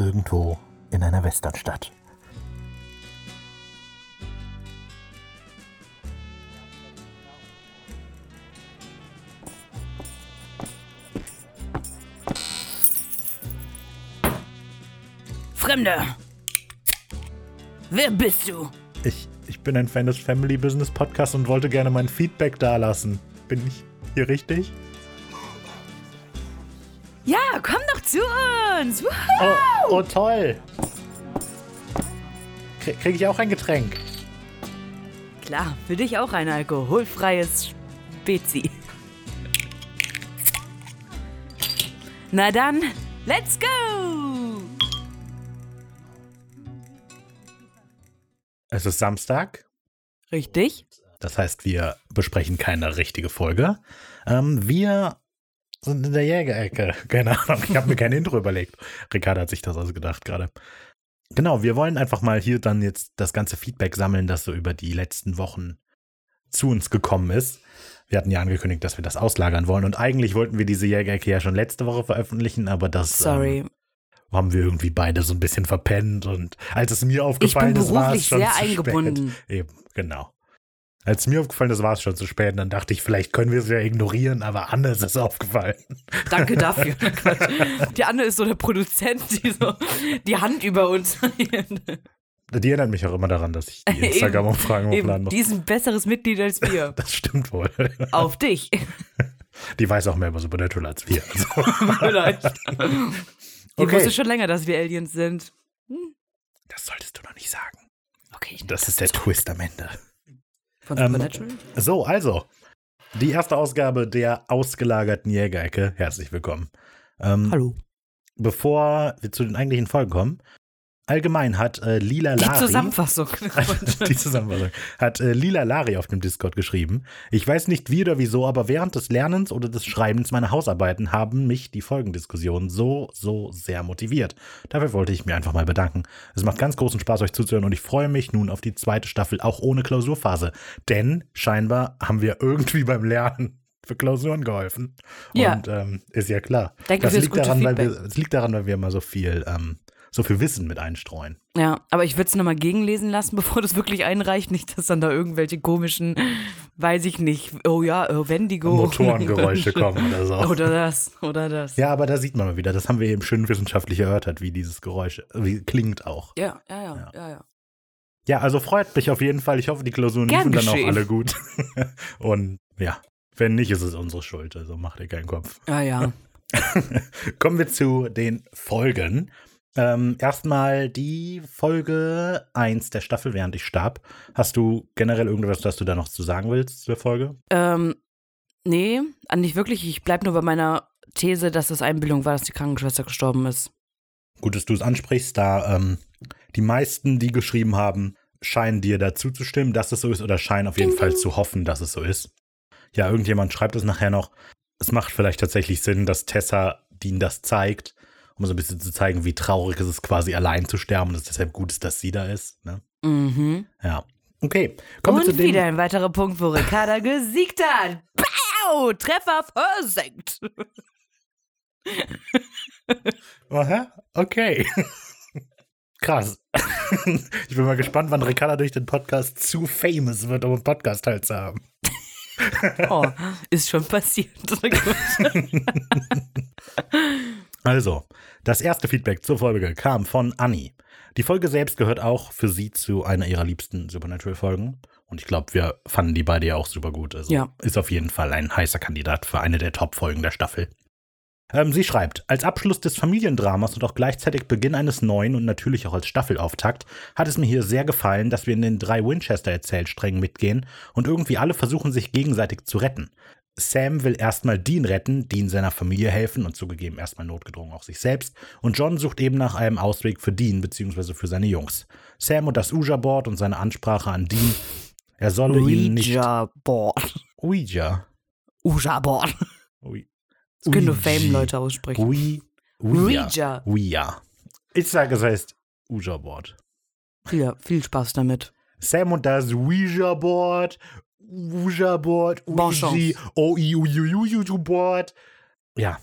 irgendwo in einer Westernstadt. Fremder! Wer bist du? Ich, ich bin ein Fan des Family Business Podcasts und wollte gerne mein Feedback dalassen. Bin ich hier richtig? Zu uns! Oh, oh toll! Krie- Krieg ich auch ein Getränk? Klar, für dich auch ein alkoholfreies Spezi. Na dann, let's go! Es ist Samstag. Richtig? Das heißt, wir besprechen keine richtige Folge. Ähm, wir sind in der Jägerecke. Keine Ahnung, ich habe mir kein Intro überlegt. Ricardo hat sich das also gedacht gerade. Genau, wir wollen einfach mal hier dann jetzt das ganze Feedback sammeln, das so über die letzten Wochen zu uns gekommen ist. Wir hatten ja angekündigt, dass wir das auslagern wollen und eigentlich wollten wir diese Jägerecke ja schon letzte Woche veröffentlichen, aber das Sorry. Ähm, haben wir irgendwie beide so ein bisschen verpennt und als es mir aufgefallen ist, war es schon sehr zu eingebunden. spät. Eben, genau. Als mir aufgefallen ist, war es schon zu spät. Und dann dachte ich, vielleicht können wir es ja ignorieren, aber Anne ist es aufgefallen. Danke dafür. Quatsch. die Anne ist so der Produzent, die so die Hand über uns. Die erinnert mich auch immer daran, dass ich die Instagram-Umfragen hochladen muss. die ist ein besseres Mitglied als wir. Das stimmt wohl. Auf dich. Die weiß auch mehr über Supernatural als wir. Also, Vielleicht. Die Okay. wusste schon länger, dass wir Aliens sind. das solltest du noch nicht sagen. Okay, ich Das ist der Twist am Ende. Von ähm, Supernatural. So, also. Die erste Ausgabe der ausgelagerten Jägerecke. Herzlich willkommen. Ähm, Hallo. bevor wir zu den eigentlichen Folgen kommen, allgemein hat äh, Lila Die Lari. Zusammenfassung. die Zusammenfassung. Hat äh, Lila Lari auf dem Discord geschrieben. Ich weiß nicht wie oder wieso, aber während des Lernens oder des Schreibens meiner Hausarbeiten haben mich die Folgendiskussionen so, so sehr motiviert. Dafür wollte ich mir einfach mal bedanken. Es macht ganz großen Spaß, euch zuzuhören und ich freue mich nun auf die zweite Staffel, auch ohne Klausurphase. Denn scheinbar haben wir irgendwie beim Lernen für Klausuren geholfen. Ja. Und ähm, ist ja klar. Danke das liegt daran, weil Feedback. wir, es liegt daran, weil wir immer so viel, ähm, so viel Wissen mit einstreuen. Ja, aber ich würde es nochmal gegenlesen lassen, bevor das wirklich einreicht. Nicht, dass dann da irgendwelche komischen, weiß ich nicht, oh ja, äh, Wendigo. Motorengeräusche kommen oder so. Oder das, oder das. Ja, aber da sieht man mal wieder, das haben wir eben schön wissenschaftlich erörtert, wie dieses Geräusch wie klingt auch. Ja, ja, ja, ja, ja. Ja, also freut mich auf jeden Fall. Ich hoffe, die Klausuren Gern liefen dann auch alle gut. Und ja, wenn nicht, ist es unsere Schuld. Also macht ihr keinen Kopf. Ja, ja. Kommen wir zu den Folgen. Ähm, erstmal die Folge 1 der Staffel, während ich starb. Hast du generell irgendwas, das du da noch zu sagen willst zur Folge? Ähm, nee, ah, nicht wirklich. Ich bleib nur bei meiner These, dass es Einbildung war, dass die Krankenschwester gestorben ist. Gut, dass du es ansprichst, da ähm, die meisten, die geschrieben haben, scheinen dir dazu zu stimmen, dass es so ist oder scheinen auf jeden Ding, Fall ding. zu hoffen, dass es so ist. Ja, irgendjemand schreibt es nachher noch. Es macht vielleicht tatsächlich Sinn, dass Tessa Dean das zeigt, um so ein bisschen zu zeigen, wie traurig es ist, quasi allein zu sterben und es deshalb gut ist, dass sie da ist. Ne? Mhm. Ja. Okay, kommen wir zu Und dem. wieder ein weiterer Punkt, wo Ricarda gesiegt hat. Bau! Treffer versenkt. Aha, okay. Krass. ich bin mal gespannt, wann Ricarda durch den Podcast zu famous wird, um einen Podcast halt zu haben. Oh, ist schon passiert. Also, das erste Feedback zur Folge kam von Annie. Die Folge selbst gehört auch für sie zu einer ihrer liebsten Supernatural-Folgen. Und ich glaube, wir fanden die beide ja auch super gut. Also Ja. ist auf jeden Fall ein heißer Kandidat für eine der Top-Folgen der Staffel. Ähm, sie schreibt, als Abschluss des Familiendramas und auch gleichzeitig Beginn eines neuen und natürlich auch als Staffelauftakt hat es mir hier sehr gefallen, dass wir in den drei Winchester-Erzählsträngen mitgehen und irgendwie alle versuchen, sich gegenseitig zu retten. Sam will erstmal Dean retten, Dean seiner Familie helfen und zugegeben erstmal notgedrungen auch sich selbst. Und John sucht eben nach einem Ausweg für Dean bzw. für seine Jungs. Sam und das Ouija-Board und seine Ansprache an Dean. Er solle ihn nicht. Ouija-Board. Ouija. Ouija-Board. Ui. Das können nur Ouija. Fame-Leute aussprechen. Ui. Ouija. Ouija. Ouija. Ich sage, es heißt Ouija-Board. Viel, viel Spaß damit. Sam und das Ouija-Board. Ouija-Board. Ouija. O-I-U-U-U-U-Board. Ja.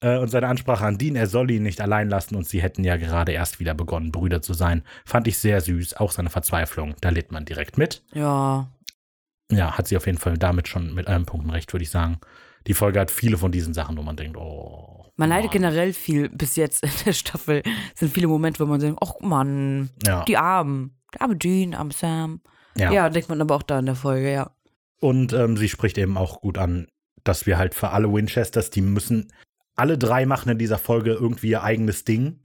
Äh, und seine Ansprache an Dean, er soll ihn nicht allein lassen und sie hätten ja gerade erst wieder begonnen, Brüder zu sein, fand ich sehr süß. Auch seine Verzweiflung, da litt man direkt mit. Ja. Ja, hat sie auf jeden Fall damit schon mit allen Punkten recht, würde ich sagen. Die Folge hat viele von diesen Sachen, wo man denkt, oh. Man leidet Mann. generell viel bis jetzt in der Staffel. Es sind viele Momente, wo man denkt, ach Mann, Ja. die Armen. Der arme Jean, arme Sam. ja. Ja. denkt man aber auch da in der Folge, ja. Und ähm, sie spricht eben auch gut an, dass wir halt für alle Winchesters, die müssen, alle drei machen in dieser Folge irgendwie ihr eigenes Ding.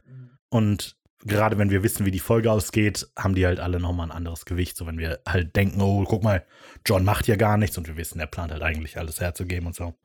Und gerade wenn wir wissen, wie die Folge ausgeht, haben die halt alle nochmal ein anderes Gewicht. So wenn wir halt denken, oh, guck mal, John macht ja gar nichts und wir wissen, er plant halt eigentlich alles herzugeben und so.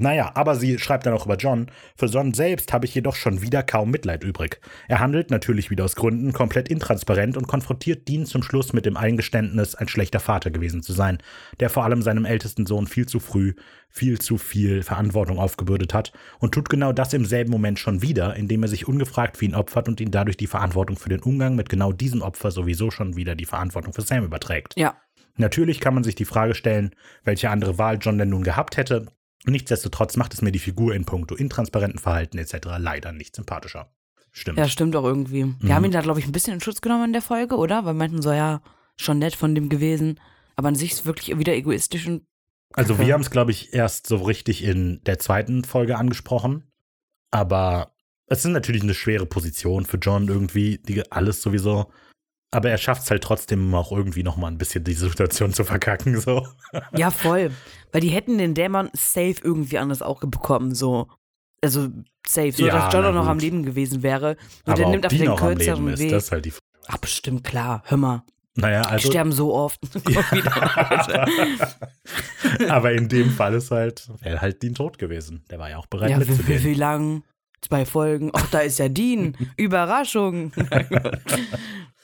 Naja, aber sie schreibt dann auch über John. Für John selbst habe ich jedoch schon wieder kaum Mitleid übrig. Er handelt natürlich wieder aus Gründen komplett intransparent und konfrontiert Dean zum Schluss mit dem Eingeständnis, ein schlechter Vater gewesen zu sein, der vor allem seinem ältesten Sohn viel zu früh, viel zu viel Verantwortung aufgebürdet hat und tut genau das im selben Moment schon wieder, indem er sich ungefragt für ihn opfert und ihn dadurch die Verantwortung für den Umgang mit genau diesem Opfer sowieso schon wieder die Verantwortung für Sam überträgt. Ja. Natürlich kann man sich die Frage stellen, welche andere Wahl John denn nun gehabt hätte. Nichtsdestotrotz macht es mir die Figur in puncto intransparenten Verhalten etc. leider nicht sympathischer. Stimmt. Ja, stimmt auch irgendwie. Mhm. Wir haben ihn da, glaube ich, ein bisschen in Schutz genommen in der Folge, oder? Weil wir meinten so, ja, schon nett von dem gewesen. Aber an sich ist es wirklich wieder egoistisch und also wir haben es, glaube ich, erst so richtig in der zweiten Folge angesprochen. Aber es ist natürlich eine schwere Position für John irgendwie, die alles sowieso. Aber er schafft es halt trotzdem auch irgendwie noch mal ein bisschen die Situation zu verkacken. So. Ja, voll. Weil die hätten den Dämon safe irgendwie anders auch bekommen, so. Also safe, so Ja, dass John auch noch am Leben gewesen wäre. Und Aber er nimmt einfach die den kürzeren Leben ist, Weg. das ist halt die. Ach, bestimmt, klar. Hör mal. Naja, Die also. sterben so oft. Wieder. Aber in dem Fall ist halt, wäre halt Dean tot gewesen. Der war ja auch bereit ja, wie, wie, mitzugehen. wie lang? Zwei Folgen. Ach, da ist ja Dean. Überraschung.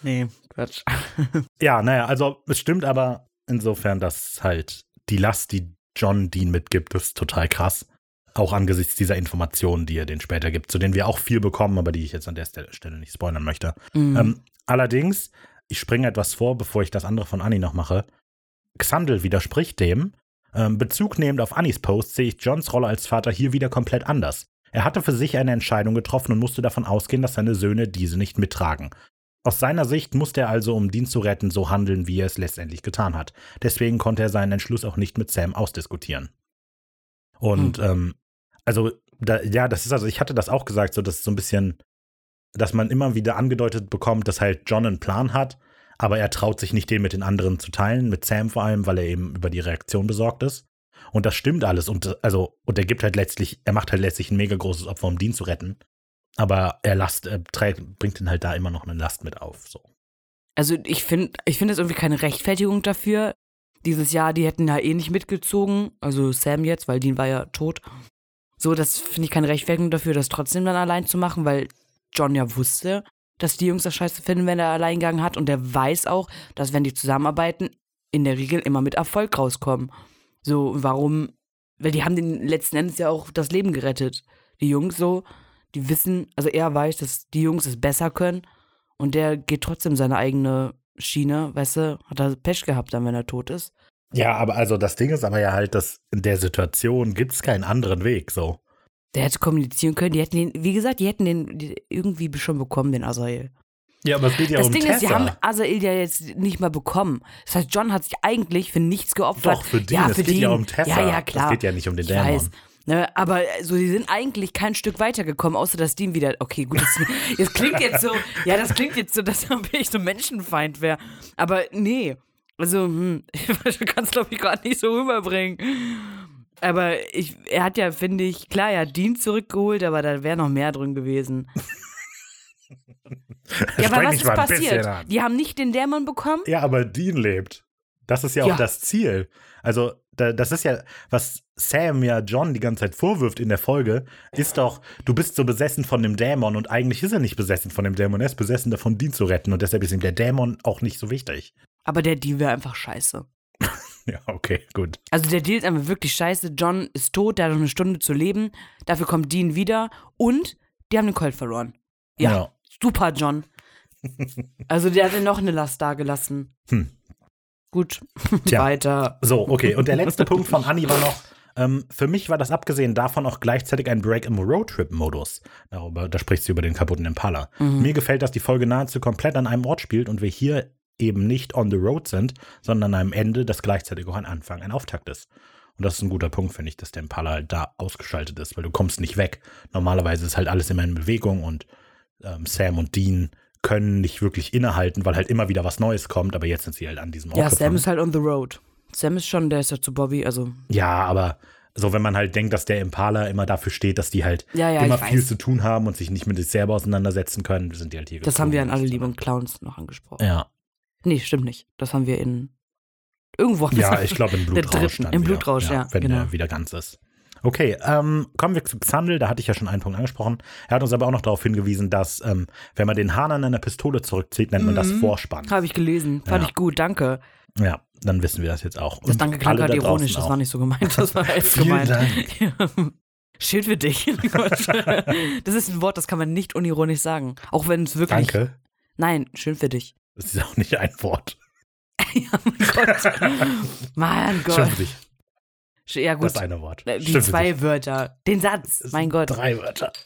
Nee, Quatsch. Ja, naja, also es stimmt aber insofern, dass halt die Last, die John Dean mitgibt, ist total krass. Auch angesichts dieser Informationen, die er den später gibt, zu denen wir auch viel bekommen, aber die ich jetzt an der Stelle nicht spoilern möchte. Mhm. Ähm, allerdings, ich springe etwas vor, bevor ich das andere von Annie noch mache. Xandel widerspricht dem. Ähm, Bezug nehmend auf Annis Post sehe ich Johns Rolle als Vater hier wieder komplett anders. Er hatte für sich eine Entscheidung getroffen und musste davon ausgehen, dass seine Söhne diese nicht mittragen. Aus seiner Sicht musste er also, um Dean zu retten, so handeln, wie er es letztendlich getan hat. Deswegen konnte er seinen Entschluss auch nicht mit Sam ausdiskutieren. Und ähm, also, da, ja, das ist also, ich hatte das auch gesagt, so dass so ein bisschen, dass man immer wieder angedeutet bekommt, dass halt John einen Plan hat, aber er traut sich nicht, den mit den anderen zu teilen, mit Sam vor allem, weil er eben über die Reaktion besorgt ist. Und das stimmt alles. Und also, und er gibt halt letztlich, er macht halt letztlich ein mega großes Opfer, um Dean zu retten. Aber er last, er trägt, bringt ihn halt da immer noch eine Last mit auf. So. Also ich finde, ich finde irgendwie keine Rechtfertigung dafür. Dieses Jahr, die hätten ja eh nicht mitgezogen. Also Sam jetzt, weil Dean war ja tot. So, das finde ich keine Rechtfertigung dafür, das trotzdem dann allein zu machen, weil John ja wusste, dass die Jungs das scheiße finden, wenn er Alleingang hat. Und der weiß auch, dass wenn die zusammenarbeiten, in der Regel immer mit Erfolg rauskommen. So, warum? Weil die haben den letzten Endes ja auch das Leben gerettet. Die Jungs so, die wissen, also er weiß, dass die Jungs es besser können. Und der geht trotzdem seine eigene Schiene, weißt du, hat er Pech gehabt dann, wenn er tot ist. Ja, aber also das Ding ist aber ja halt, dass in der Situation gibt es keinen anderen Weg. So. Der hätte kommunizieren können, die hätten den, wie gesagt, die hätten den die irgendwie schon bekommen, den Azael. Ja, aber es geht ja das um Ding Tessa. ist, sie haben Azael ja jetzt nicht mal bekommen. Das heißt, John hat sich eigentlich für nichts geopfert. Doch, für Dean. Ja, es für geht ja Dean. um Tessa. Ja, ja, klar. Es geht ja nicht um den Ich Dämon. weiß. Ne, aber so, sie sind eigentlich kein Stück weitergekommen, außer dass Dean wieder. Okay, gut, das, das klingt jetzt so. Ja, das klingt jetzt so, dass er wirklich so Menschenfeind wäre. Aber nee. Also, hm, ich kann es, glaube ich, gerade nicht so rüberbringen. Aber ich, er hat ja, finde ich, klar, er hat Dean zurückgeholt, aber da wäre noch mehr drin gewesen. ja, aber was ist passiert? Die haben nicht den Dämon bekommen? Ja, aber Dean lebt. Das ist ja, Ja. auch das Ziel. Also, da, das ist ja, was Sam ja John die ganze Zeit vorwirft in der Folge, ist doch, du bist so besessen von dem Dämon und eigentlich ist er nicht besessen von dem Dämon, er ist besessen davon, Dean zu retten und deshalb ist ihm der Dämon auch nicht so wichtig. Aber der Deal wäre einfach scheiße. Ja, okay, gut. Also der Deal ist einfach wirklich scheiße. John ist tot, der hat noch eine Stunde zu leben. Dafür kommt Dean wieder und die haben den Colt verloren. Ja, Ja. super, John. Also der hatte noch eine Last dagelassen. Hm. Gut, Tja. weiter. So, okay. Und der letzte Punkt von Anni war noch, Ähm, für mich war das abgesehen davon auch gleichzeitig ein Break im Roadtrip-Modus. Darüber, da spricht sie über den kaputten Impala. Mhm. Mir gefällt, dass die Folge nahezu komplett an einem Ort spielt und wir hier eben nicht on the road sind, sondern an einem Ende, das gleichzeitig auch ein Anfang, ein Auftakt ist. Und das ist ein guter Punkt, finde ich, dass der Impala halt da ausgeschaltet ist, weil du kommst nicht weg. Normalerweise ist halt alles immer in Bewegung und ähm, Sam und Dean können nicht wirklich innehalten, weil halt immer wieder was Neues kommt, aber jetzt sind sie halt an diesem Ort Ja, Sam gefangen. ist halt on the road. Sam ist schon, der ist ja zu Bobby, also Ja, aber so, wenn man halt denkt, dass der Impala immer dafür steht, dass die halt Ja, ja, immer viel weiß. zu tun haben und sich nicht mit sich selber auseinandersetzen können, sind die halt hier das haben wir an alle lieben Clowns noch angesprochen. Ja, Nee, stimmt nicht. Das haben wir in irgendwo. haben ja ich glaube im Blutrausch. dritten, im wieder. Blutrausch, ja, Wenn genau. der wieder ganz ist. Okay, ähm, kommen wir zu Xandel, da hatte ich ja schon einen Punkt angesprochen. Er hat uns aber auch noch darauf hingewiesen, dass, ähm, wenn man den Hahn an einer Pistole zurückzieht, nennt man das Mhm. Vorspann. Habe ich gelesen. Fand Ja. ich gut, danke. Ja, dann wissen wir das jetzt auch. Das Und Danke klang gerade da ironisch, das war nicht so gemeint. Das war echt gemeint. Dank. Schön für dich. Das ist ein Wort, das kann man nicht unironisch sagen. Auch wenn es wirklich. Danke. Nein, schön für dich. Das ist auch nicht ein Wort. ja, mein Gott. Mein Schön Gott. für dich. Ja, gut. Das eine Wort. Äh, Die für zwei. Wörter. Den Satz. Es Mein Gott. Drei Wörter.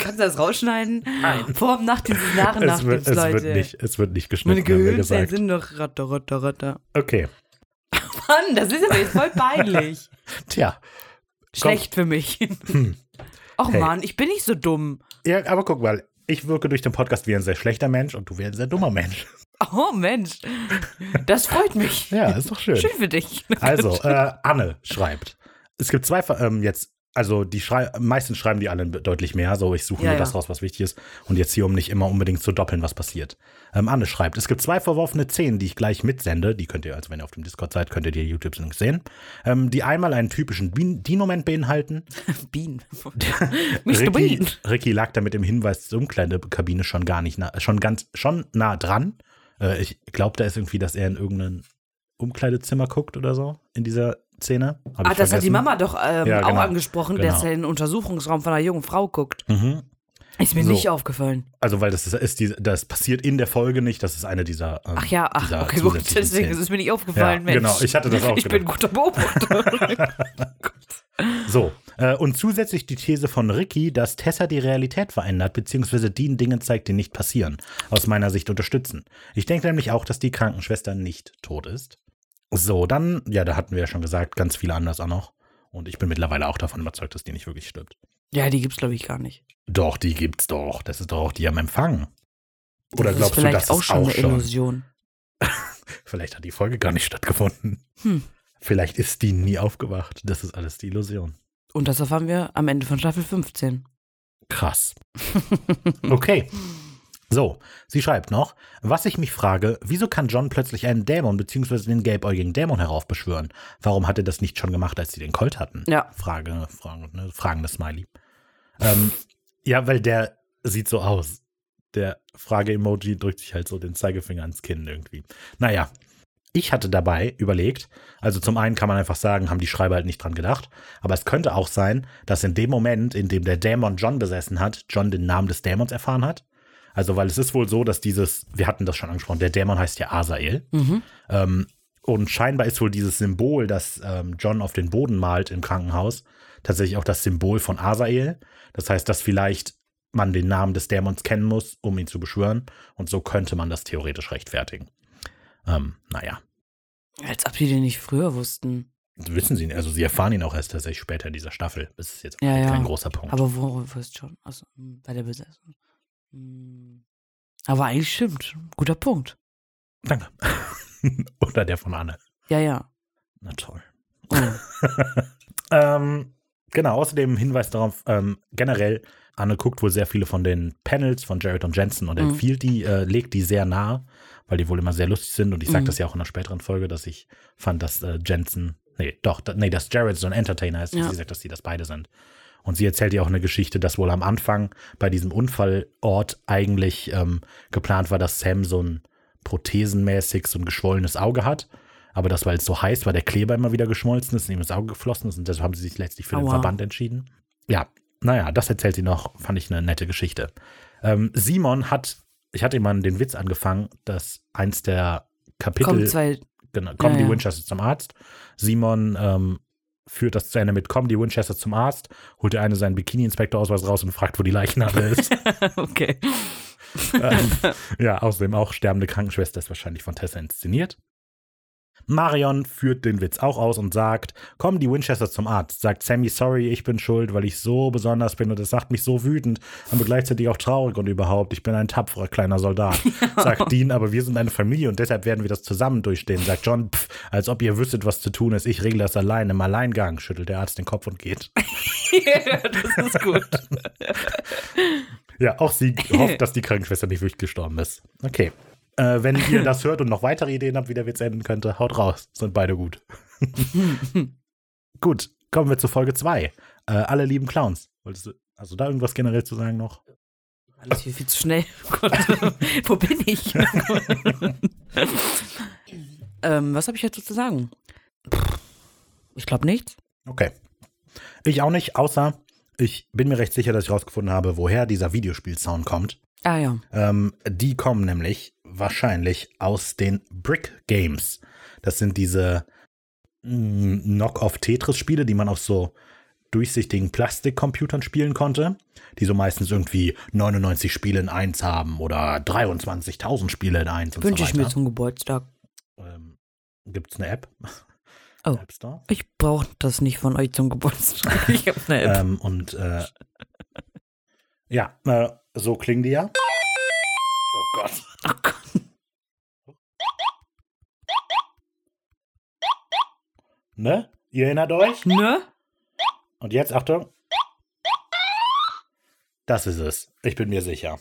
Kannst du das rausschneiden? Nein. Vor und nach dieses Nachen Es nach wird, es, Leute. wird nicht, es wird nicht Meine geschnitten, wir Gehirnzellen sind doch ratter, ratter, ratter. Okay. Mann, das ist aber jetzt voll peinlich. Tja. Schlecht für mich. Hm. Och Hey. Mann, ich bin nicht so dumm. Ja, aber guck mal. Ich wirke durch den Podcast wie ein sehr schlechter Mensch und du wie ein sehr dummer Mensch. Oh Mensch, das freut mich. Ja, ist doch schön. Schön für dich. Also, äh, Anne schreibt. Es gibt zwei, ähm, jetzt, also die schrei meistens schreiben die alle deutlich mehr, so ich suche Ja, nur ja. das raus, was wichtig ist. Und jetzt hier, um nicht immer unbedingt zu doppeln, was passiert. Ähm, Anne schreibt, es gibt zwei verworfene Szenen, die ich gleich mitsende. Die könnt ihr, also wenn ihr auf dem Discord seid, könnt ihr die YouTube-Links sehen. Ähm, die einmal einen typischen Dien-Moment beinhalten. Bean. Mr. Ricky, Bean. Ricky lag da mit dem Hinweis zur Umkleidekabine schon gar nicht, nah, schon ganz, schon nah dran. Äh, ich glaube, da ist irgendwie, dass er in irgendein Umkleidezimmer guckt oder so in dieser Szene. Hab Ah, ich das hat die vergessen. Mama doch ähm, Ja, auch genau. angesprochen, Genau. dass er in den Untersuchungsraum von einer jungen Frau guckt. Mhm. Ist mir So. nicht aufgefallen. Also, weil das ist, ist die, das passiert in der Folge nicht, das ist eine dieser. Ähm, Ach ja, ach, okay, gut, deswegen ist es mir nicht aufgefallen, Ja, Mensch. genau, ich hatte das auch Ich bin gedacht. guter Beobachter. So, äh, und zusätzlich die These von Ricky, dass Tessa die Realität verändert, beziehungsweise Dean Dinge zeigt, die nicht passieren, aus meiner Sicht unterstützen. Ich denke nämlich auch, dass die Krankenschwester nicht tot ist. So, dann, ja, da hatten wir ja schon gesagt, ganz viele anders auch noch. Und ich bin mittlerweile auch davon überzeugt, dass die nicht wirklich stirbt. Ja, die gibt's, glaube ich, gar nicht. Doch, die gibt's doch. Das ist doch auch die am Empfang. Oder das glaubst ist du, das auch ist schon auch eine schon? Illusion. Vielleicht hat die Folge gar nicht stattgefunden. Hm. Vielleicht ist die nie aufgewacht. Das ist alles die Illusion. Und das erfahren wir am Ende von Staffel 15. Krass. Okay. So, sie schreibt noch, was ich mich frage, wieso kann John plötzlich einen Dämon bzw. den gelbäugigen Dämon heraufbeschwören? Warum hat er das nicht schon gemacht, als sie den Colt hatten? Ja. Frage, Frage ne, fragende Smiley. Ähm, ja, weil der sieht so aus. Der Frage-Emoji drückt sich halt so den Zeigefinger ans Kinn irgendwie. Naja, ich hatte dabei überlegt, also zum einen kann man einfach sagen, haben die Schreiber halt nicht dran gedacht, aber es könnte auch sein, dass in dem Moment, in dem der Dämon John besessen hat, John den Namen des Dämons erfahren hat. Also, weil es ist wohl so, dass dieses, wir hatten das schon angesprochen, der Dämon heißt ja Asael. Mhm. Ähm, und scheinbar ist wohl dieses Symbol, das ähm, John auf den Boden malt im Krankenhaus, tatsächlich auch das Symbol von Asael. Das heißt, dass vielleicht man den Namen des Dämons kennen muss, um ihn zu beschwören. Und so könnte man das theoretisch rechtfertigen. Ähm, naja, Als ob die den nicht früher wussten. wissen sie nicht. Also sie erfahren ihn auch erst tatsächlich später in dieser Staffel. Das ist jetzt Ja, ja. kein großer Punkt. Aber wo, ist schon? Also, bei der Besetzung. Hm. Aber eigentlich stimmt. Guter Punkt. Danke. Oder der von Anne. Ja, ja. Na toll. Oh. Ähm, genau, außerdem Hinweis darauf, ähm, generell, Anne guckt wohl sehr viele von den Panels von Jared und Jensen und Mhm. empfiehlt die, äh, legt die sehr nah, weil die wohl immer sehr lustig sind. Und ich sage Mhm. das ja auch in einer späteren Folge, dass ich fand, dass äh, Jensen, nee, doch, da, nee, dass Jared so ein Entertainer ist. Und Ja. Sie sagt, dass sie das beide sind. Und sie erzählt ja auch eine Geschichte, dass wohl am Anfang bei diesem Unfallort eigentlich ähm, geplant war, dass Sam so ein prothesenmäßig so ein geschwollenes Auge hat. Aber das, weil es so heiß war, der Kleber immer wieder geschmolzen ist und ihm ins Auge geflossen ist. Und deshalb haben sie sich letztlich für den Aua. Verband entschieden. Ja, naja, das erzählt sie noch, fand ich eine nette Geschichte. Ähm, Simon hat, ich hatte ihm mal den Witz angefangen, dass eins der Kapitel Kommen zwei. Genau, kommen Ja, die ja. Winchester zum Arzt. Simon ähm, führt das zu Ende mit, kommen die Winchester zum Arzt, holt der eine seinen Bikini-Inspektorausweis raus und fragt, wo die Leichnadel ist. okay. ähm, ja, außerdem auch sterbende Krankenschwester ist wahrscheinlich von Tessa inszeniert. Marion führt den Witz auch aus und sagt, kommen die Winchester zum Arzt. Sagt Sammy, sorry, ich bin schuld, weil ich so besonders bin und es macht mich so wütend, aber gleichzeitig auch traurig und überhaupt, ich bin ein tapferer kleiner Soldat. Sagt Dean, aber wir sind eine Familie und deshalb werden wir das zusammen durchstehen. Sagt John, pff, als ob ihr wüsstet, was zu tun ist. Ich regle das allein im Alleingang. Schüttelt der Arzt den Kopf und geht. ja, das ist gut. ja, auch sie hofft, dass die Krankenschwester nicht wirklich gestorben ist. Okay. Äh, wenn ihr das hört und noch weitere Ideen habt, wie der Witz enden könnte, haut raus. Sind beide gut. gut, kommen wir zu Folge 2. Äh, alle lieben Clowns. Wolltest du also da irgendwas generell zu sagen noch? Alles hier viel zu schnell. Oh Gott. Wo bin ich? ähm, was habe ich dazu zu sagen? Ich glaube nichts. Okay. Ich auch nicht, außer ich bin mir recht sicher, dass ich rausgefunden habe, woher dieser Videospielsound kommt. Ah ja. Ähm, die kommen nämlich wahrscheinlich aus den Brick Games. Das sind diese mm, Knock-off-Tetris-Spiele, die man auf so durchsichtigen Plastikcomputern spielen konnte, die so meistens irgendwie 99 Spiele in 1 haben oder 23.000 Spiele in 1 und Wünsche so ich mir weiter. zum Geburtstag. Ähm, Gibt es eine App? Oh. App Store? Ich brauche das nicht von euch zum Geburtstag. Ich habe eine App. Ähm, und äh, ja, äh, so klingen die ja. Oh Gott. Oh Gott. Ne? Ihr erinnert euch? Ne? Und jetzt, Achtung. Das ist es. Ich bin mir sicher.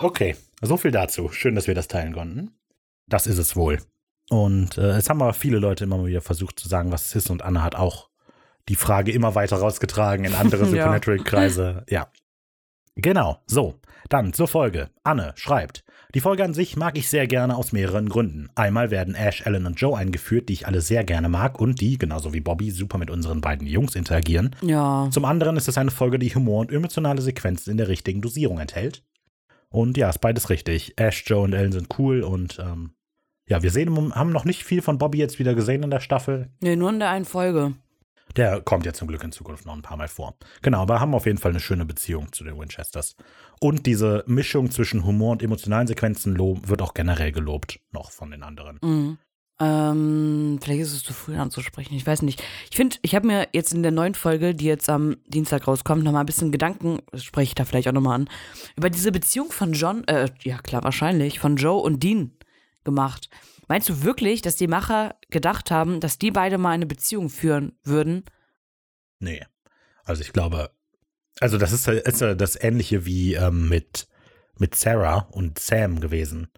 Okay, so viel dazu. Schön, dass wir das teilen konnten. Das ist es wohl. Und äh, es haben aber viele Leute immer mal wieder versucht zu sagen, was es ist. Und Anna hat auch die Frage immer weiter rausgetragen in andere. Supernatural-Kreise. ja. Genau, so. Dann zur Folge. Anne schreibt. Die Folge an sich mag ich sehr gerne aus mehreren Gründen. Einmal werden Ash, Ellen und Joe eingeführt, die ich alle sehr gerne mag und die, genauso wie Bobby, super mit unseren beiden Jungs interagieren. Ja. Zum anderen ist es eine Folge, die Humor und emotionale Sequenzen in der richtigen Dosierung enthält. Und ja, ist beides richtig. Ash, Joe und Ellen sind cool und ähm, ja, wir sehen, haben noch nicht viel von Bobby jetzt wieder gesehen in der Staffel. Nee, nur in der einen Folge. Der kommt ja zum Glück in Zukunft noch ein paar Mal vor. Genau, aber haben auf jeden Fall eine schöne Beziehung zu den Winchesters. Und diese Mischung zwischen Humor und emotionalen Sequenzen wird auch generell gelobt, noch von den anderen. Mhm. Ähm, vielleicht ist es zu früh anzusprechen, ich weiß nicht. Ich finde, ich habe mir jetzt in der neuen Folge, die jetzt am Dienstag rauskommt, nochmal ein bisschen Gedanken, spreche ich da vielleicht auch nochmal an, über diese Beziehung von John, äh, ja klar, wahrscheinlich, von Joe und Dean gemacht. Meinst du wirklich, dass die Macher gedacht haben, dass die beide mal eine Beziehung führen würden? Nee. Also ich glaube, also das ist, ist das Ähnliche wie ähm, mit, mit Sarah und Sam gewesen.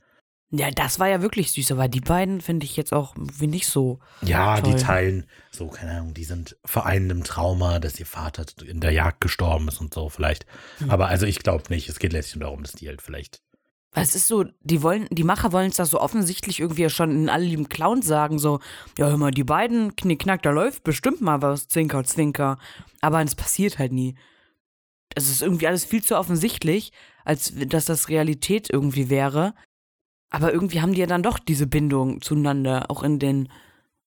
Ja, das war ja wirklich süß, aber die beiden finde ich jetzt auch wie nicht so. Ja, Toll. die teilen, so, keine Ahnung, die sind vereint im Trauma, dass ihr Vater in der Jagd gestorben ist und so vielleicht. Hm. Aber also ich glaube nicht, es geht letztlich darum, dass die halt vielleicht. Es ist so, die wollen, die Macher wollen es da so offensichtlich irgendwie ja schon in alle lieben Clowns sagen, so, ja, hör mal, die beiden, knickknack, da läuft bestimmt mal was, Zwinker, Zwinker. Aber es passiert halt nie. Es ist irgendwie alles viel zu offensichtlich, als dass das Realität irgendwie wäre. Aber irgendwie haben die ja dann doch diese Bindung zueinander, auch in den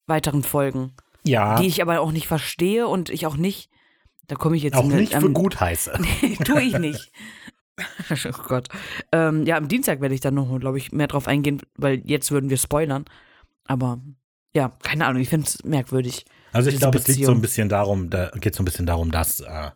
weiteren Folgen. Ja, Die ich aber auch nicht verstehe und ich auch nicht, da komme ich jetzt auch in nicht für ähm, gut heiße. Tue ich nicht. oh Gott. Ähm, ja, am Dienstag werde ich dann noch, glaube ich, mehr drauf eingehen, weil jetzt würden wir spoilern. Aber ja, keine Ahnung, ich finde es merkwürdig. Also ich glaube, es liegt so ein bisschen darum, da geht so ein bisschen darum, dass äh,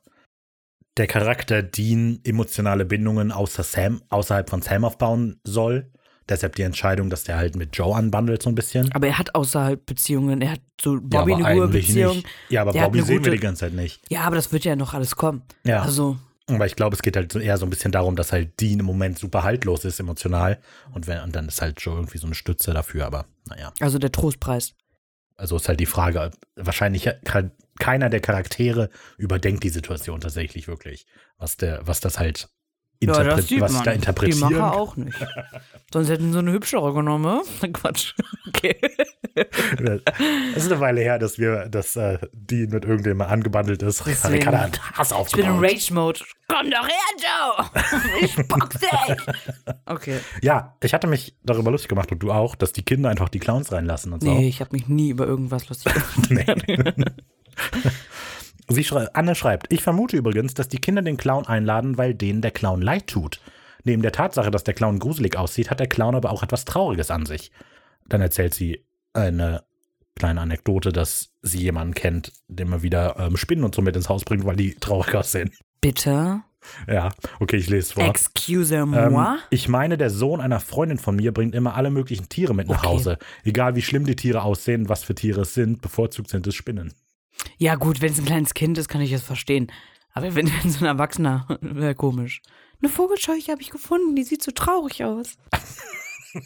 der Charakter Dean emotionale Bindungen außer Sam, außerhalb von Sam aufbauen soll. Deshalb die Entscheidung, dass der halt mit Joe anbandelt so ein bisschen. Aber er hat außerhalb Beziehungen, er hat so Bobby ja, aber eine eigentlich Beziehung. Nicht. Ja, aber Der Bobby sehen wir gute- die ganze Zeit nicht. Ja, aber das wird ja noch alles kommen. Ja. Also, Aber ich glaube, es geht halt eher so ein bisschen darum, dass halt Dean im Moment super haltlos ist emotional. Und, wenn, und dann ist halt Joe irgendwie so eine Stütze dafür. Aber naja. also der Trostpreis. Also ist halt die Frage, wahrscheinlich keiner der Charaktere überdenkt die Situation tatsächlich wirklich. Was der, was das halt interpret was da Die interpretieren Macher auch nicht. Sonst hätten sie eine hübschere genommen. Quatsch. Okay. Es ist eine Weile her, dass wir, dass äh, Dean mit irgendjemandem angebandelt ist. Deswegen. Ricarda hat Hass Ich bin in. Rage-Mode. Komm doch her, Joe! Ich box dich! Okay. Ja, ich hatte mich darüber lustig gemacht und du auch, dass die Kinder einfach die Clowns reinlassen und so. Nee, ich habe mich nie über irgendwas lustig gemacht. Nee. Sie schrei Anne schreibt, ich vermute übrigens, dass die Kinder den Clown einladen, weil denen der Clown leid tut. Neben der Tatsache, dass der Clown gruselig aussieht, hat der Clown aber auch etwas Trauriges an sich. Dann erzählt sie eine kleine Anekdote, dass sie jemanden kennt, der mal wieder ähm, Spinnen und so mit ins Haus bringt, weil die traurig aussehen. Bitte? Ja, okay, ich lese es vor. Excuse-moi? Ähm, ich meine, der Sohn einer Freundin von mir bringt immer alle möglichen Tiere mit nach Okay. Hause. Egal wie schlimm die Tiere aussehen, was für Tiere es sind, bevorzugt sind es Spinnen. Ja, gut, wenn es ein kleines Kind ist, kann ich es verstehen. Aber wenn, wenn so ein Erwachsener, wäre komisch. Eine Vogelscheuche habe ich gefunden, die sieht so traurig aus.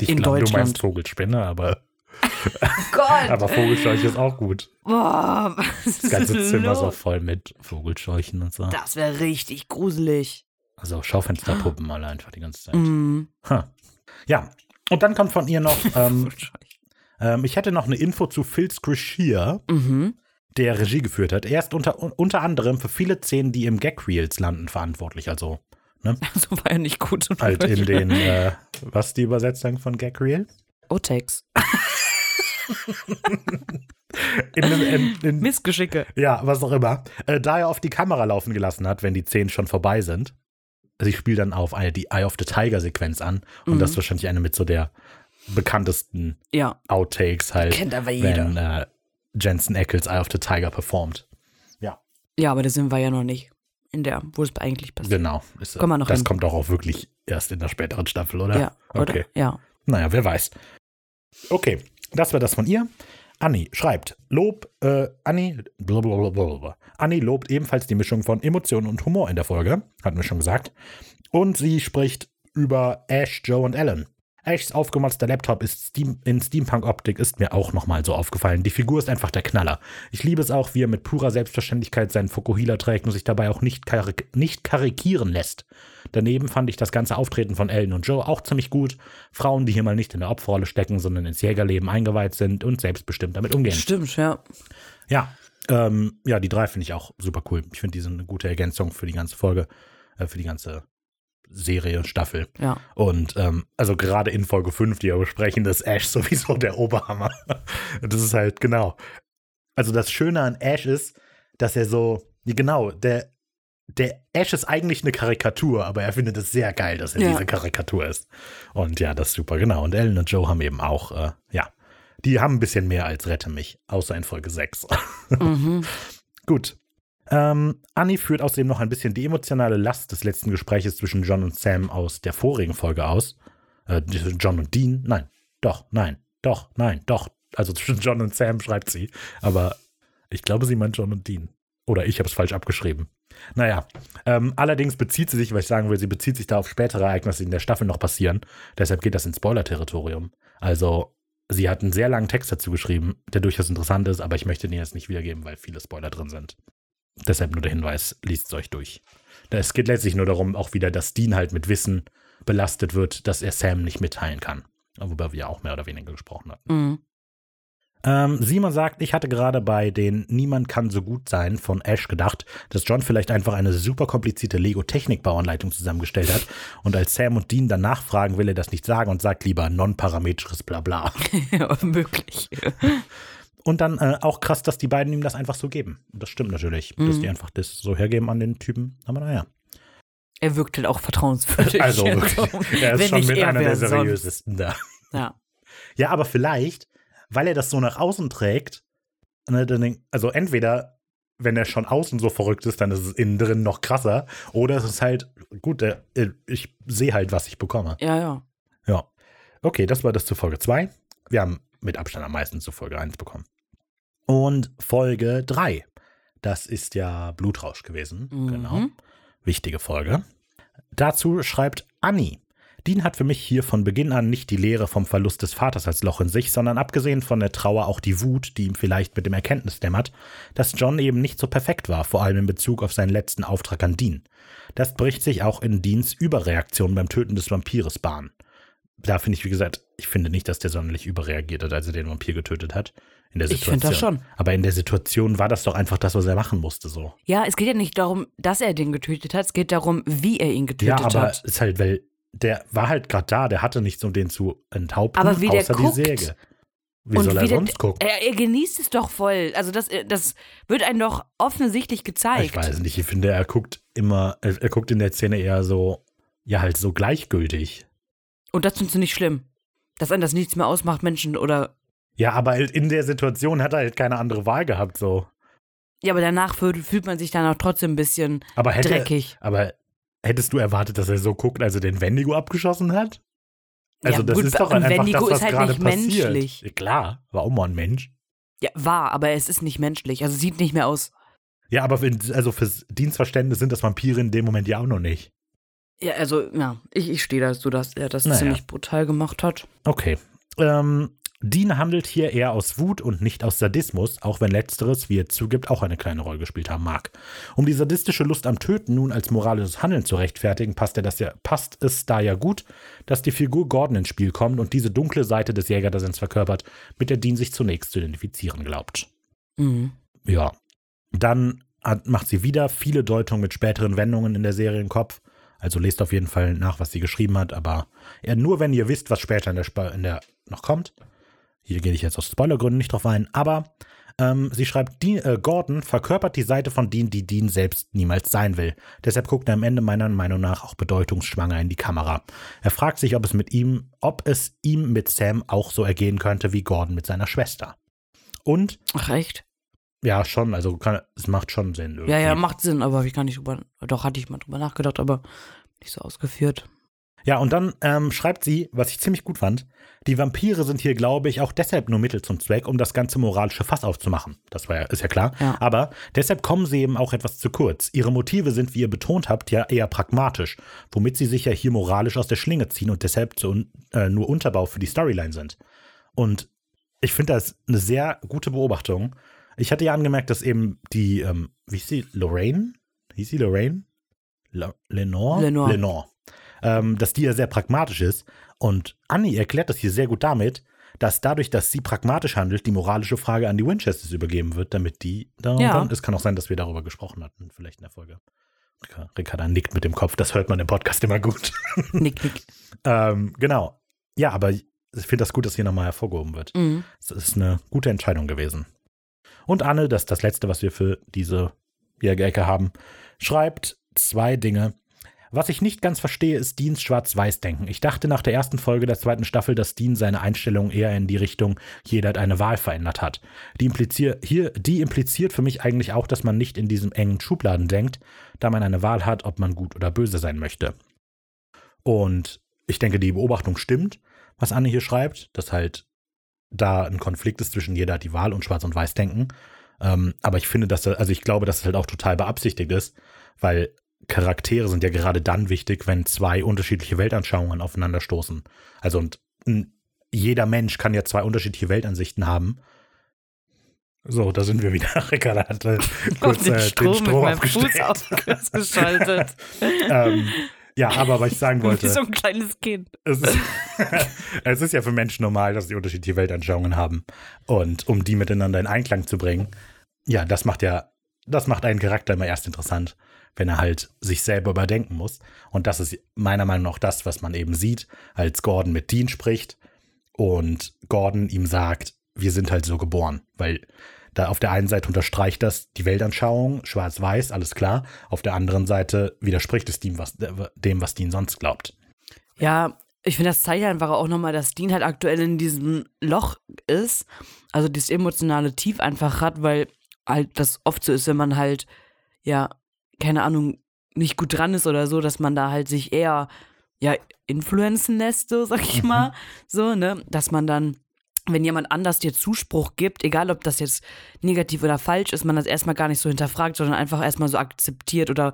ich In glaube, du meinst Vogelspinne, aber, Gott! aber Vogelscheuche ist auch gut. Boah, was ist Das ganze Zimmer so los? voll mit Vogelscheuchen und so. Das wäre richtig gruselig. Also Schaufensterpuppen mal einfach die ganze Zeit. Mm. Ja, und dann kommt von ihr noch, ähm. Ähm, ich hätte noch eine Info zu Phil Scrishier, Mhm. der Regie geführt hat. Er ist unter, unter anderem für viele Szenen, die im Gag-Reels landen, verantwortlich. Also So war ja nicht gut. halt in den, äh, was ist die Übersetzung von Gag-Reel? Outtakes. In, dem- in, in, Missgeschicke. ja, was auch immer. Äh, da er auf die Kamera laufen gelassen hat, wenn die Szenen schon vorbei sind. Sie spielt dann auf eine, die Eye of the Tiger-Sequenz an. Und Mhm. das ist wahrscheinlich eine mit so der bekanntesten Ja, Outtakes halt, kennt aber jeder. wenn äh, Jensen Ackles Eye of the Tiger performt. Ja, aber da sind wir ja noch nicht. In der, wo es eigentlich passiert. Genau. Ist, Kommen wir noch das hin. kommt doch auch wirklich erst in der späteren Staffel, oder? Ja, oder? Okay. Ja. Naja, wer weiß. Okay, das war das von ihr. Anni schreibt, Lob, äh, Anni, blablabla. Anni lobt ebenfalls die Mischung von Emotionen und Humor in der Folge, hatten wir schon gesagt. Und sie spricht über Ash, Joe und Ellen. Ashs aufgemotzter Laptop ist Steam, in Steampunk-Optik ist mir auch nochmal so aufgefallen. Die Figur ist einfach der Knaller. Ich liebe es auch, wie er mit purer Selbstverständlichkeit seinen Fukuhila trägt und sich dabei auch nicht, karik nicht karikieren lässt. Daneben fand ich das ganze Auftreten von Ellen und Joe auch ziemlich gut. Frauen, die hier mal nicht in der Opferrolle stecken, sondern ins Jägerleben eingeweiht sind und selbstbestimmt damit umgehen. Stimmt, ja. Ja, ähm, ja, die drei finde ich auch super cool. Ich finde, die sind eine gute Ergänzung für die ganze Folge, äh, für die ganze Serie, Staffel. Ja. Und ähm, also gerade in Folge 5, die wir besprechen, ist Ash sowieso der Oberhammer. Das ist halt, genau. Also das Schöne an Ash ist, dass er so, genau, der, der Ash ist eigentlich eine Karikatur, aber er findet es sehr geil, dass er Ja. diese Karikatur ist. Und ja, das ist super, genau. Und Ellen und Joe haben eben auch, äh, ja, die haben ein bisschen mehr als Rette mich, außer in Folge 6. Mhm. Gut. Ähm, Annie führt außerdem noch ein bisschen die emotionale Last des letzten Gespräches zwischen John und Sam aus der vorigen Folge aus. Äh, John und Dean? Nein. Doch, nein. Doch, nein, doch. Also zwischen John und Sam schreibt sie. Aber ich glaube, sie meint John und Dean. Oder ich habe es falsch abgeschrieben. Naja, ähm, allerdings bezieht sie sich, was ich sagen will, sie bezieht sich da auf spätere Ereignisse, die in der Staffel noch passieren. Deshalb geht das ins Spoiler-Territorium. Also, sie hat einen sehr langen Text dazu geschrieben, der durchaus interessant ist, aber ich möchte den jetzt nicht wiedergeben, weil viele Spoiler drin sind. Deshalb nur der Hinweis, liest es euch durch. Es geht letztlich nur darum, auch wieder, dass Dean halt mit Wissen belastet wird, dass er Sam nicht mitteilen kann. Worüber wir auch mehr oder weniger gesprochen hatten. Mhm. Ähm, Simon sagt, ich hatte gerade bei den Niemand kann so gut sein von Ash gedacht, dass John vielleicht einfach eine super komplizierte Lego-Technikbauanleitung zusammengestellt hat und als Sam und Dean danach fragen, will er das nicht sagen und sagt lieber non-parametrisches Blabla. ja, möglich. Und dann äh, auch krass, dass die beiden ihm das einfach so geben. Das stimmt natürlich, dass Mhm. die einfach das so hergeben an den Typen. Aber naja. Er wirkt halt auch vertrauenswürdig. Also wirklich, er ist Wenn schon mit er, einer der wer sonst? seriösesten da. Ja. Ja, aber vielleicht, weil er das so nach außen trägt, ne, also entweder, wenn er schon außen so verrückt ist, dann ist es innen drin noch krasser, oder es ist halt, gut, äh, ich sehe halt, was ich bekomme. Ja, ja. Ja. Okay, das war das zu Folge 2. Wir haben mit Abstand am meisten zu Folge 1 bekommen. Und Folge 3, das ist ja Blutrausch gewesen. Mhm. Genau. Wichtige Folge. Dazu schreibt Anni. Dean hat für mich hier von Beginn an nicht die Lehre vom Verlust des Vaters als Loch in sich, sondern abgesehen von der Trauer auch die Wut, die ihm vielleicht mit dem Erkenntnis dämmert, dass John eben nicht so perfekt war, vor allem in Bezug auf seinen letzten Auftrag an Dean. Das bricht sich auch in Deans Überreaktion beim Töten des Vampires Bahn. Da finde ich, wie gesagt, ich finde nicht, dass der sonderlich überreagiert hat, als er den Vampir getötet hat. In der Ich Situation. finde das schon. Aber in der Situation war das doch einfach das, was er machen musste, so. Ja, es geht ja nicht darum, dass er den getötet hat, es geht darum, wie er ihn getötet Ja, aber hat. ist halt, weil der war halt gerade da, der hatte nichts, um den zu enthaupten, Aber wie der außer guckt. die Säge. Wie Und soll er wie der- sonst gucken? Er, er genießt es doch voll. Also das, das wird einem doch offensichtlich gezeigt. Ich weiß nicht, ich finde, er guckt immer, er, er guckt in der Szene eher so, ja, halt so gleichgültig. Und das findest du nicht schlimm. Dass einem das nichts mehr ausmacht, Menschen oder. Ja, aber halt in der Situation hat er halt keine andere Wahl gehabt, so. Ja, aber danach fühlt, man sich dann auch trotzdem ein bisschen Aber hätte, dreckig. aber hättest du erwartet, dass er so guckt, als er den Wendigo abgeschossen hat? Also Ja, das gut, ist doch ein einfach Wendigo das, was ist halt gerade nicht passiert. menschlich. Klar, war auch mal ein Mensch. Ja, war, aber es ist nicht menschlich. Also sieht nicht mehr aus. Ja, aber für, also fürs Dienstverständnis sind das Vampire in dem Moment ja auch noch nicht. Ja, also, ja, ich, ich stehe dazu, dass er das Naja. ziemlich brutal gemacht hat. Okay. Ähm, Dean handelt hier eher aus Wut und nicht aus Sadismus, auch wenn letzteres, wie er zugibt, auch eine kleine Rolle gespielt haben mag. Um die sadistische Lust am Töten nun als moralisches Handeln zu rechtfertigen, passt, er das ja, passt es da ja gut, dass die Figur Gordon ins Spiel kommt und diese dunkle Seite des Jägerdaseins verkörpert, mit der Dean sich zunächst zu identifizieren glaubt. Mhm. Ja. Dann hat, macht sie wieder viele Deutungen mit späteren Wendungen in der Serie im Kopf. Also lest auf jeden Fall nach, was sie geschrieben hat, aber eher nur, wenn ihr wisst, was später in der, Sp in der noch kommt. Hier gehe ich jetzt aus Spoilergründen nicht drauf ein, aber ähm, sie schreibt, Dean, äh, Gordon verkörpert die Seite von Dean, die Dean selbst niemals sein will. Deshalb guckt er am Ende meiner Meinung nach auch bedeutungsschwanger in die Kamera. Er fragt sich, ob es mit ihm, ob es ihm mit Sam auch so ergehen könnte wie Gordon mit seiner Schwester. Und Ach, echt? Ja, schon. Also kann, es macht schon Sinn. Irgendwie. Ja, ja, macht Sinn, aber hab ich gar nicht drüber. Doch, hatte ich mal drüber nachgedacht, aber nicht so ausgeführt. Ja, und dann ähm, schreibt sie, was ich ziemlich gut fand, die Vampire sind hier, glaube ich, auch deshalb nur Mittel zum Zweck, um das ganze moralische Fass aufzumachen. Das war ja, ist ja klar. Ja. Aber deshalb kommen sie eben auch etwas zu kurz. Ihre Motive sind, wie ihr betont habt, ja eher pragmatisch, womit sie sich ja hier moralisch aus der Schlinge ziehen und deshalb zu, äh, nur Unterbau für die Storyline sind. Und ich finde das eine sehr gute Beobachtung. Ich hatte ja angemerkt, dass eben die, ähm, wie hieß sie, Lorraine? Hieß sie Lorraine? La Lenore? Lenore. Lenore. Ähm, dass die ja sehr pragmatisch ist. Und Annie erklärt das hier sehr gut damit, dass dadurch, dass sie pragmatisch handelt, die moralische Frage an die Winchesters übergeben wird, damit die da Ja. dann, es kann auch sein, dass wir darüber gesprochen hatten, vielleicht in der Folge. Ricarda nickt mit dem Kopf, das hört man im Podcast immer gut. Nick, nick. ähm, genau. Ja, aber ich finde das gut, dass hier nochmal hervorgehoben wird. Mhm. Es ist eine gute Entscheidung gewesen. Und Anne, das ist das Letzte, was wir für diese Jägerecke haben, schreibt zwei Dinge. Was ich nicht ganz verstehe, ist Deans Schwarz-Weiß-Denken. Ich dachte nach der ersten Folge der zweiten Staffel, dass Dean seine Einstellung eher in die Richtung, jeder hat eine Wahl verändert hat. Die, implizier hier, die impliziert für mich eigentlich auch, dass man nicht in diesem engen Schubladen denkt, da man eine Wahl hat, ob man gut oder böse sein möchte. Und ich denke, die Beobachtung stimmt, was Anne hier schreibt, dass halt da ein Konflikt ist zwischen jeder hat die Wahl und Schwarz- und Weiß-Denken. Ähm, aber ich finde, dass, da- also ich glaube, dass es halt auch total beabsichtigt ist, weil Charaktere sind ja gerade dann wichtig, wenn zwei unterschiedliche Weltanschauungen aufeinanderstoßen. Also und jeder Mensch kann ja zwei unterschiedliche Weltansichten haben. So, da sind wir wieder. Ricarda hat äh, kurz den äh, Strom, den Strom mit meinem Fuß ausgeschaltet. ähm, ja, aber was ich sagen Wie wollte. so ein kleines Kind. Es ist, es ist ja für Menschen normal, dass sie unterschiedliche Weltanschauungen haben. Und um die miteinander in Einklang zu bringen, ja, das macht ja, das macht einen Charakter immer erst interessant, wenn er halt sich selber überdenken muss. Und das ist meiner Meinung nach das, was man eben sieht, als Gordon mit Dean spricht und Gordon ihm sagt, wir sind halt so geboren, weil da auf der einen Seite unterstreicht das die Weltanschauung, schwarz-weiß, alles klar. Auf der anderen Seite widerspricht es dem, was, dem, was Dean sonst glaubt. Ja, ich finde, das zeigt einfach auch nochmal, dass Dean halt aktuell in diesem Loch ist. Also dieses emotionale Tief einfach hat, weil halt das oft so ist, wenn man halt, ja, keine Ahnung, nicht gut dran ist oder so, dass man da halt sich eher, ja, influenzen lässt, so sag ich Mhm. mal. So, ne? Dass man dann, wenn jemand anders dir Zuspruch gibt, egal ob das jetzt negativ oder falsch ist, man das erstmal gar nicht so hinterfragt, sondern einfach erstmal so akzeptiert oder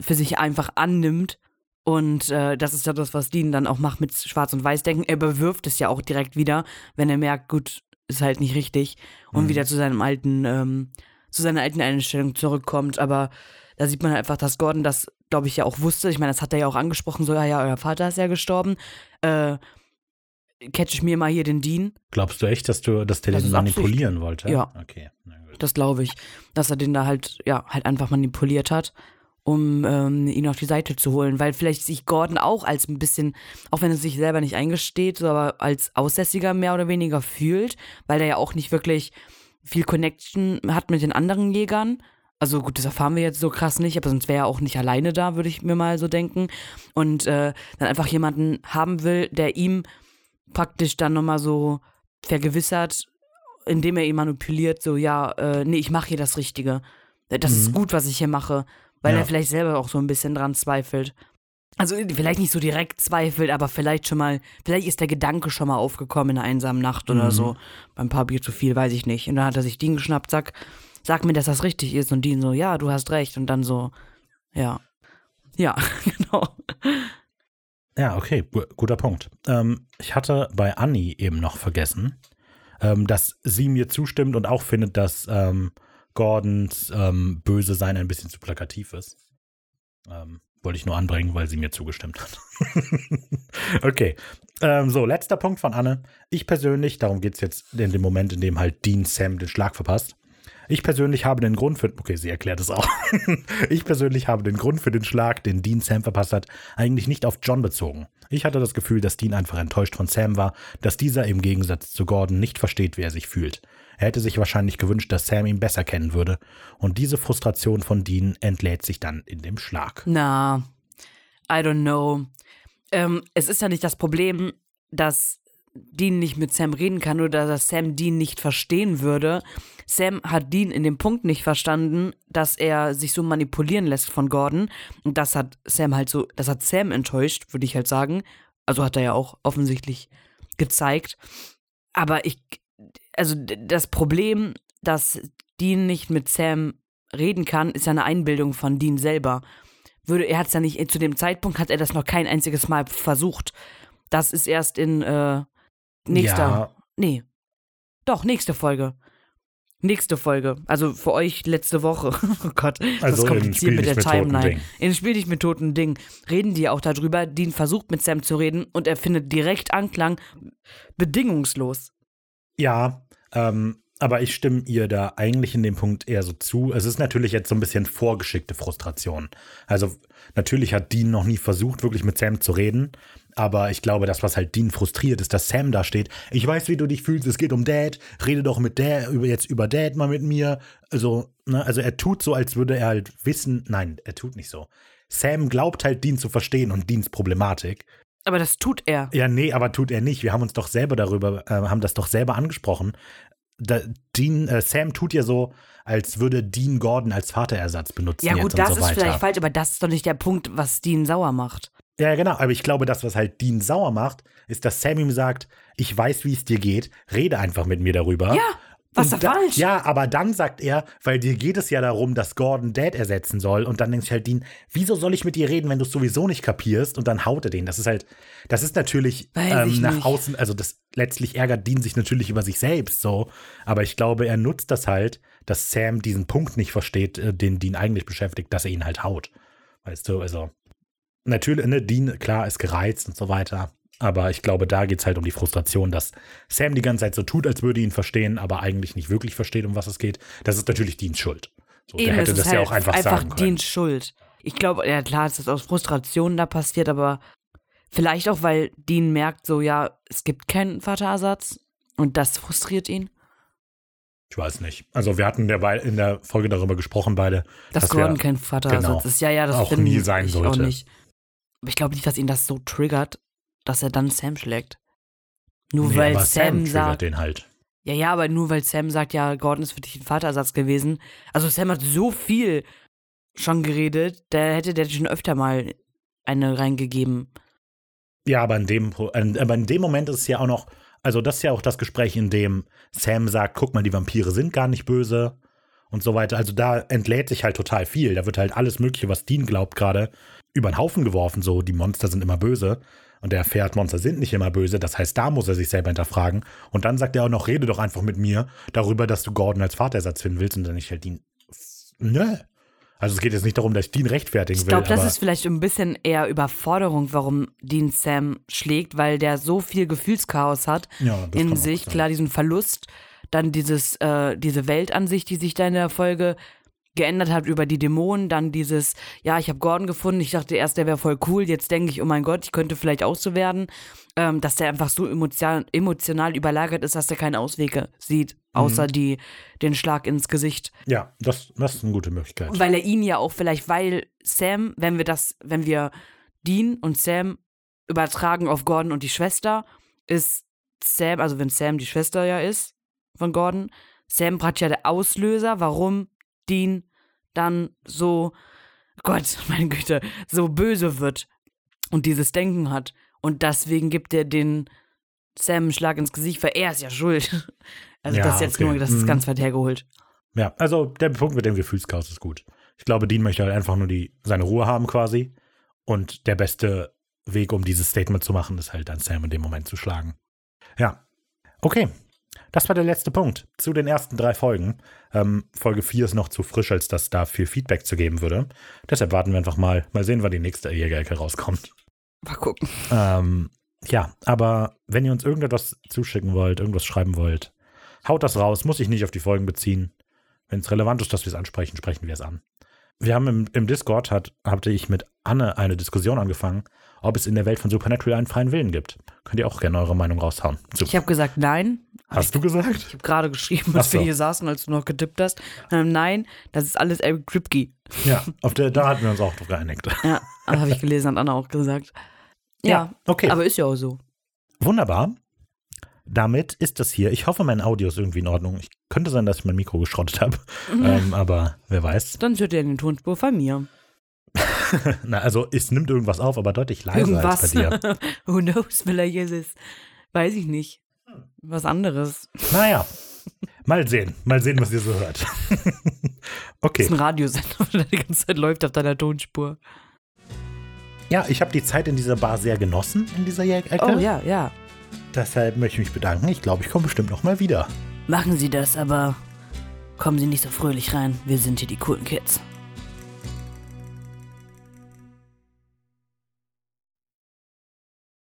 für sich einfach annimmt. Und äh, das ist ja das, was Dean dann auch macht mit Schwarz- und Weiß-Denken. Er bewirft es ja auch direkt wieder, wenn er merkt, gut, ist halt nicht richtig und Mhm. wieder zu seinem alten, ähm, zu seiner alten Einstellung zurückkommt. Aber da sieht man halt einfach, dass Gordon das, glaube ich, ja auch wusste. Ich meine, das hat er ja auch angesprochen, so, ja, ja, euer Vater ist ja gestorben. Äh, catch ich mir mal hier den Dean. Glaubst du echt, dass du, dass der Das den ist Absicht. manipulieren wollte? Ja. Okay. Das glaube ich, dass er den da halt, ja, halt einfach manipuliert hat. um ähm, ihn auf die Seite zu holen, weil vielleicht sich Gordon auch als ein bisschen, auch wenn er sich selber nicht eingesteht, aber als Aussässiger mehr oder weniger fühlt, weil er ja auch nicht wirklich viel Connection hat mit den anderen Jägern. Also gut, das erfahren wir jetzt so krass nicht, aber sonst wäre er auch nicht alleine da, würde ich mir mal so denken. Und äh, dann einfach jemanden haben will, der ihm praktisch dann nochmal so vergewissert, indem er ihn manipuliert, so, ja, äh, nee, ich mache hier das Richtige. Das mhm. ist gut, was ich hier mache. Weil ja. er vielleicht selber auch so ein bisschen dran zweifelt. Also vielleicht nicht so direkt zweifelt, aber vielleicht schon mal, vielleicht ist der Gedanke schon mal aufgekommen in einer einsamen Nacht oder mhm. so. Beim paar Bier zu viel, weiß ich nicht. Und dann hat er sich Dean geschnappt, sag, sag mir, dass das richtig ist. Und Dean so, ja, du hast recht. Und dann so, ja. Ja, genau. Ja, okay, guter Punkt. Ähm, ich hatte bei Annie eben noch vergessen, ähm, dass sie mir zustimmt und auch findet, dass ähm, Gordons ähm, böse Sein ein bisschen zu plakativ ist. Ähm, wollte ich nur anbringen, weil sie mir zugestimmt hat. okay. Ähm, so, letzter Punkt von Anne. Ich persönlich, darum geht es jetzt in dem Moment, in dem halt Dean Sam den Schlag verpasst. Ich persönlich habe den Grund für, okay, sie erklärt es auch. ich persönlich habe den Grund für den Schlag, den Dean Sam verpasst hat, eigentlich nicht auf John bezogen. Ich hatte das Gefühl, dass Dean einfach enttäuscht von Sam war, dass dieser im Gegensatz zu Gordon nicht versteht, wie er sich fühlt. Er hätte sich wahrscheinlich gewünscht, dass Sam ihn besser kennen würde. Und diese Frustration von Dean entlädt sich dann in dem Schlag. Na, I don't know. Ähm, es ist ja nicht das Problem, dass Dean nicht mit Sam reden kann oder dass Sam Dean nicht verstehen würde. Sam hat Dean in dem Punkt nicht verstanden, dass er sich so manipulieren lässt von Gordon. Und das hat Sam halt so, das hat Sam enttäuscht, würde ich halt sagen. Also hat er ja auch offensichtlich gezeigt. Aber ich, also das Problem, dass Dean nicht mit Sam reden kann, ist ja eine Einbildung von Dean selber. Würde, er hat es ja nicht, zu dem Zeitpunkt hat er das noch kein einziges Mal versucht. Das ist erst in äh, nächster. Ja. Nee. Doch, nächste Folge. Nächste Folge. Also für euch letzte Woche. oh Gott, das also ist kompliziert mit der mit Timeline. In Spiel dich mit toten Ding reden die auch darüber. Dean versucht mit Sam zu reden und er findet direkt Anklang. Bedingungslos. Ja, ähm, aber ich stimme ihr da eigentlich in dem Punkt eher so zu. Es ist natürlich jetzt so ein bisschen vorgeschickte Frustration. Also natürlich hat Dean noch nie versucht, wirklich mit Sam zu reden. Aber ich glaube, das, was halt Dean frustriert, ist, dass Sam da steht. Ich weiß, wie du dich fühlst. Es geht um Dad. Rede doch mit Dad, über, jetzt über Dad mal mit mir. Also, ne, also er tut so, als würde er halt wissen. Nein, er tut nicht so. Sam glaubt halt, Dean zu verstehen und Deans Problematik. Aber das tut er. Ja, nee, aber tut er nicht. Wir haben uns doch selber darüber, äh, haben das doch selber angesprochen. Da, Dean, äh, Sam tut ja so, als würde Dean Gordon als Vaterersatz benutzen. Ja, gut, das so ist vielleicht falsch, aber das ist doch nicht der Punkt, was Dean sauer macht. Ja, genau. Aber ich glaube, das, was halt Dean sauer macht, ist, dass Sam ihm sagt: Ich weiß, wie es dir geht, rede einfach mit mir darüber. Ja. Was ist da falsch? Ja, aber dann sagt er, weil dir geht es ja darum, dass Gordon Dad ersetzen soll. Und dann denkt sich halt Dean, wieso soll ich mit dir reden, wenn du es sowieso nicht kapierst? Und dann haut er den. Das ist halt, das ist natürlich ähm, nach nicht. außen, also das letztlich ärgert Dean sich natürlich über sich selbst so. Aber ich glaube, er nutzt das halt, dass Sam diesen Punkt nicht versteht, äh, den Dean eigentlich beschäftigt, dass er ihn halt haut. Weißt du, also natürlich, ne, Dean, klar, ist gereizt und so weiter. Aber ich glaube, da geht es halt um die Frustration, dass Sam die ganze Zeit so tut, als würde ihn verstehen, aber eigentlich nicht wirklich versteht, um was es geht. Das ist natürlich Deans Schuld. So, Eben, der hätte das halt ja auch einfach, einfach sagen können. Deans Schuld. Ich glaube, ja klar, es ist aus Frustration da passiert, aber vielleicht auch, weil Dean merkt so, ja, es gibt keinen Vaterersatz und das frustriert ihn. Ich weiß nicht. Also wir hatten in der Folge darüber gesprochen, beide. Dass, dass Gordon kein Vaterersatz genau, ist. Ja, ja, das auch nie sein sollte. Auch nicht. Aber ich glaube nicht, dass ihn das so triggert, dass er dann Sam schlägt. Nur nee, weil Sam, Sam sagt. den halt. Ja, ja, aber nur weil Sam sagt, ja, Gordon ist für dich ein Vaterersatz gewesen. Also Sam hat so viel schon geredet, da hätte der schon öfter mal eine reingegeben. Ja, aber in dem, aber in dem Moment ist es ja auch noch, also das ist ja auch das Gespräch, in dem Sam sagt, guck mal, die Vampire sind gar nicht böse und so weiter. Also da entlädt sich halt total viel. Da wird halt alles Mögliche, was Dean glaubt, gerade über den Haufen geworfen. So, die Monster sind immer böse. Und er erfährt, Monster sind nicht immer böse. Das heißt, da muss er sich selber hinterfragen. Und dann sagt er auch noch, rede doch einfach mit mir darüber, dass du Gordon als Vaterersatz finden willst. Und dann ich halt Dean, nö. Also es geht jetzt nicht darum, dass ich Dean rechtfertigen will. Ich glaube, das ist vielleicht ein bisschen eher Überforderung, warum Dean Sam schlägt, weil der so viel Gefühlschaos hat ja, in sich. Klar, diesen Verlust, dann dieses, äh, diese Weltansicht, die sich da in der Folge geändert hat über die Dämonen, dann dieses, ja, ich habe Gordon gefunden, ich dachte erst, der wäre voll cool, jetzt denke ich, oh mein Gott, ich könnte vielleicht auch so werden, ähm, dass der einfach so emotional, emotional überlagert ist, dass er keine Auswege sieht, außer Mhm. die, den Schlag ins Gesicht. Ja, das, das ist eine gute Möglichkeit. Weil er ihn ja auch vielleicht, weil Sam, wenn wir das, wenn wir Dean und Sam übertragen auf Gordon und die Schwester, ist Sam, also wenn Sam die Schwester ja ist von Gordon, Sam praktisch ja der Auslöser, warum Dean dann so, Gott, meine Güte, so böse wird und dieses Denken hat. Und deswegen gibt er den Sam einen Schlag ins Gesicht, weil er ist ja schuld. Also Ja, das ist jetzt okay. nur, das ist Mhm. ganz weit hergeholt. Ja, also der Punkt mit dem Gefühlschaos ist gut. Ich glaube, Dean möchte halt einfach nur die, seine Ruhe haben quasi. Und der beste Weg, um dieses Statement zu machen, ist halt dann Sam in dem Moment zu schlagen. Ja. Okay. Das war der letzte Punkt zu den ersten drei Folgen. Ähm, Folge 4 ist noch zu frisch, als dass da viel Feedback zu geben würde. Deshalb warten wir einfach mal. Mal sehen, wann die nächste Jägerecke rauskommt. Mal gucken. Ähm, ja, aber wenn ihr uns irgendetwas zuschicken wollt, irgendwas schreiben wollt, haut das raus, muss sich nicht auf die Folgen beziehen. Wenn es relevant ist, dass wir es ansprechen, sprechen wir es an. Wir haben im, im Discord, hat, hatte ich mit Anne eine Diskussion angefangen, ob es in der Welt von Supernatural einen freien Willen gibt. Könnt ihr auch gerne eure Meinung raushauen. Zu. Ich habe gesagt nein. Hast du gesagt? Ich habe gerade geschrieben, als so. wir hier saßen, als du noch getippt hast. Ähm, nein, das ist alles Eric Kripke. Ja, auf der, da hatten wir uns auch drauf geeinigt. Ja, habe ich gelesen, hat Anna auch gesagt. Ja, Ja, okay. aber ist ja auch so. Wunderbar. Damit ist das hier. Ich hoffe, mein Audio ist irgendwie in Ordnung. Ich könnte sein, dass ich mein Mikro geschrottet habe. Ähm, aber wer weiß. Dann hört ihr den Tonspur von mir. Na, also es nimmt irgendwas auf, aber deutlich leiser Irgendwas. als bei dir. Who knows, vielleicht ist es, weiß ich nicht, was anderes. Naja, mal sehen. Mal sehen, was ihr so hört. Das okay. ist ein Radiosender, der die ganze Zeit läuft auf deiner Tonspur. Ja, ich habe die Zeit in dieser Bar sehr genossen, in dieser Ecke. Oh ja, ja. Deshalb möchte ich mich bedanken. Ich glaube, ich komme bestimmt noch mal wieder. Machen Sie das, aber kommen Sie nicht so fröhlich rein. Wir sind hier die coolen Kids.